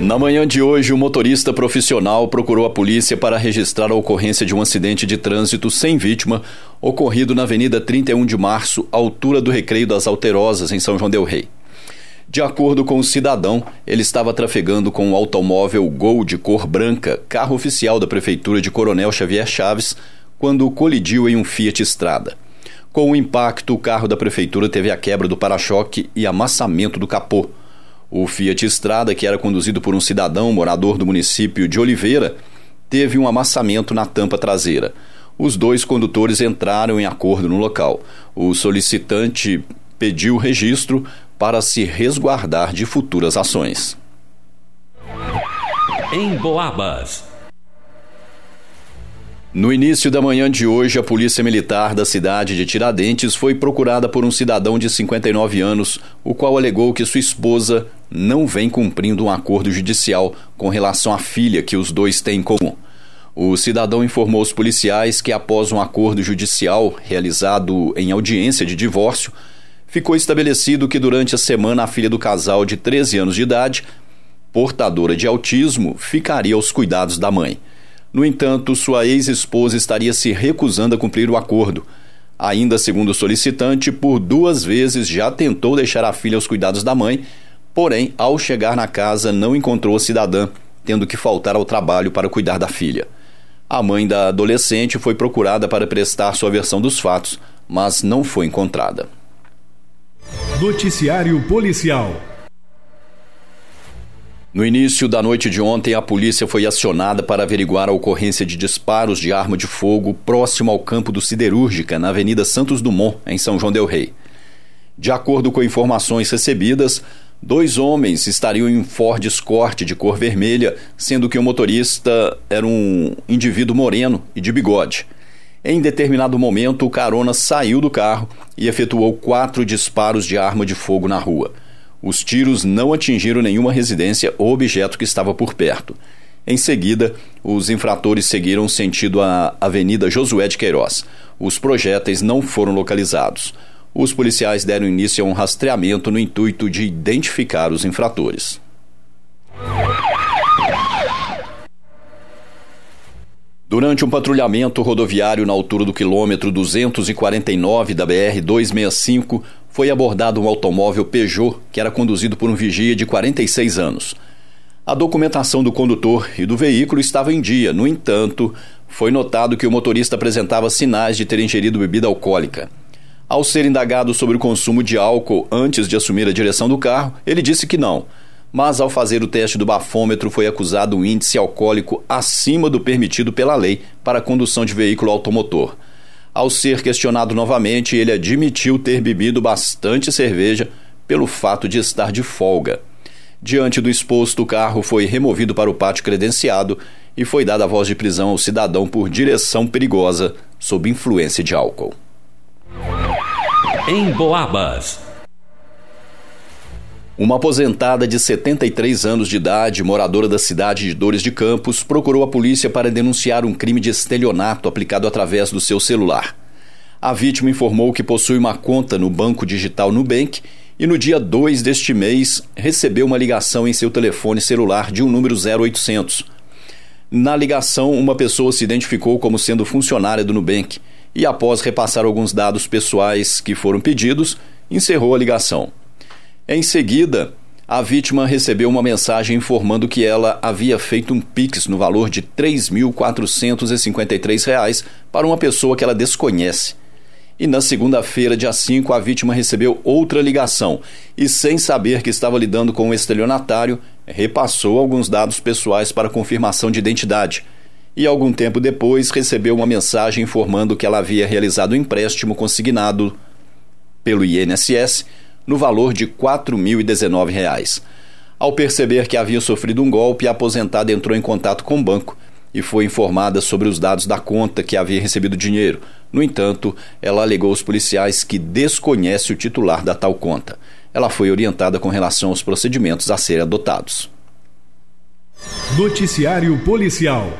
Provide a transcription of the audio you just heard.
Na manhã de hoje, o motorista profissional procurou a polícia para registrar a ocorrência de um acidente de trânsito sem vítima ocorrido na Avenida 31 de Março, altura do Recreio das Alterosas, em São João Del Rei. De acordo com o cidadão, ele estava trafegando com um automóvel Gol de cor branca, carro oficial da Prefeitura de Coronel Xavier Chaves, quando colidiu em um Fiat Estrada. Com o impacto, o carro da Prefeitura teve a quebra do para-choque e amassamento do capô. O Fiat Estrada, que era conduzido por um cidadão morador do município de Oliveira, teve um amassamento na tampa traseira. Os dois condutores entraram em acordo no local. O solicitante pediu registro para se resguardar de futuras ações. Em Boabas. No início da manhã de hoje, a Polícia Militar da cidade de Tiradentes foi procurada por um cidadão de 59 anos, o qual alegou que sua esposa não vem cumprindo um acordo judicial com relação à filha que os dois têm em comum. O cidadão informou os policiais que, após um acordo judicial realizado em audiência de divórcio, ficou estabelecido que durante a semana a filha do casal de 13 anos de idade, portadora de autismo, ficaria aos cuidados da mãe. No entanto, sua ex-esposa estaria se recusando a cumprir o acordo. Ainda segundo o solicitante, por duas vezes já tentou deixar a filha aos cuidados da mãe, porém, ao chegar na casa, não encontrou a cidadã, tendo que faltar ao trabalho para cuidar da filha. A mãe da adolescente foi procurada para prestar sua versão dos fatos, mas não foi encontrada. Noticiário Policial no início da noite de ontem, a polícia foi acionada para averiguar a ocorrência de disparos de arma de fogo próximo ao campo do Siderúrgica, na Avenida Santos Dumont, em São João Del Rei. De acordo com informações recebidas, dois homens estariam em Ford Escort de cor vermelha, sendo que o motorista era um indivíduo moreno e de bigode. Em determinado momento, o carona saiu do carro e efetuou quatro disparos de arma de fogo na rua. Os tiros não atingiram nenhuma residência ou objeto que estava por perto. Em seguida, os infratores seguiram sentido a Avenida Josué de Queiroz. Os projéteis não foram localizados. Os policiais deram início a um rastreamento no intuito de identificar os infratores. Durante um patrulhamento rodoviário na altura do quilômetro 249 da BR 265, foi abordado um automóvel Peugeot que era conduzido por um vigia de 46 anos. A documentação do condutor e do veículo estava em dia, no entanto, foi notado que o motorista apresentava sinais de ter ingerido bebida alcoólica. Ao ser indagado sobre o consumo de álcool antes de assumir a direção do carro, ele disse que não, mas ao fazer o teste do bafômetro foi acusado um índice alcoólico acima do permitido pela lei para a condução de veículo automotor. Ao ser questionado novamente, ele admitiu ter bebido bastante cerveja pelo fato de estar de folga. Diante do exposto, o carro foi removido para o pátio credenciado e foi dada a voz de prisão ao cidadão por direção perigosa sob influência de álcool. Em Boabas. Uma aposentada de 73 anos de idade, moradora da cidade de Dores de Campos, procurou a polícia para denunciar um crime de estelionato aplicado através do seu celular. A vítima informou que possui uma conta no banco digital Nubank e no dia 2 deste mês recebeu uma ligação em seu telefone celular de um número 0800. Na ligação, uma pessoa se identificou como sendo funcionária do Nubank e, após repassar alguns dados pessoais que foram pedidos, encerrou a ligação. Em seguida, a vítima recebeu uma mensagem informando que ela havia feito um Pix no valor de R$ 3.453 para uma pessoa que ela desconhece. E na segunda-feira, dia 5, a vítima recebeu outra ligação e, sem saber que estava lidando com um estelionatário, repassou alguns dados pessoais para confirmação de identidade. E algum tempo depois recebeu uma mensagem informando que ela havia realizado um empréstimo consignado pelo INSS no valor de R$ 4.019. Ao perceber que havia sofrido um golpe, a aposentada entrou em contato com o banco e foi informada sobre os dados da conta que havia recebido dinheiro. No entanto, ela alegou aos policiais que desconhece o titular da tal conta. Ela foi orientada com relação aos procedimentos a serem adotados. Noticiário Policial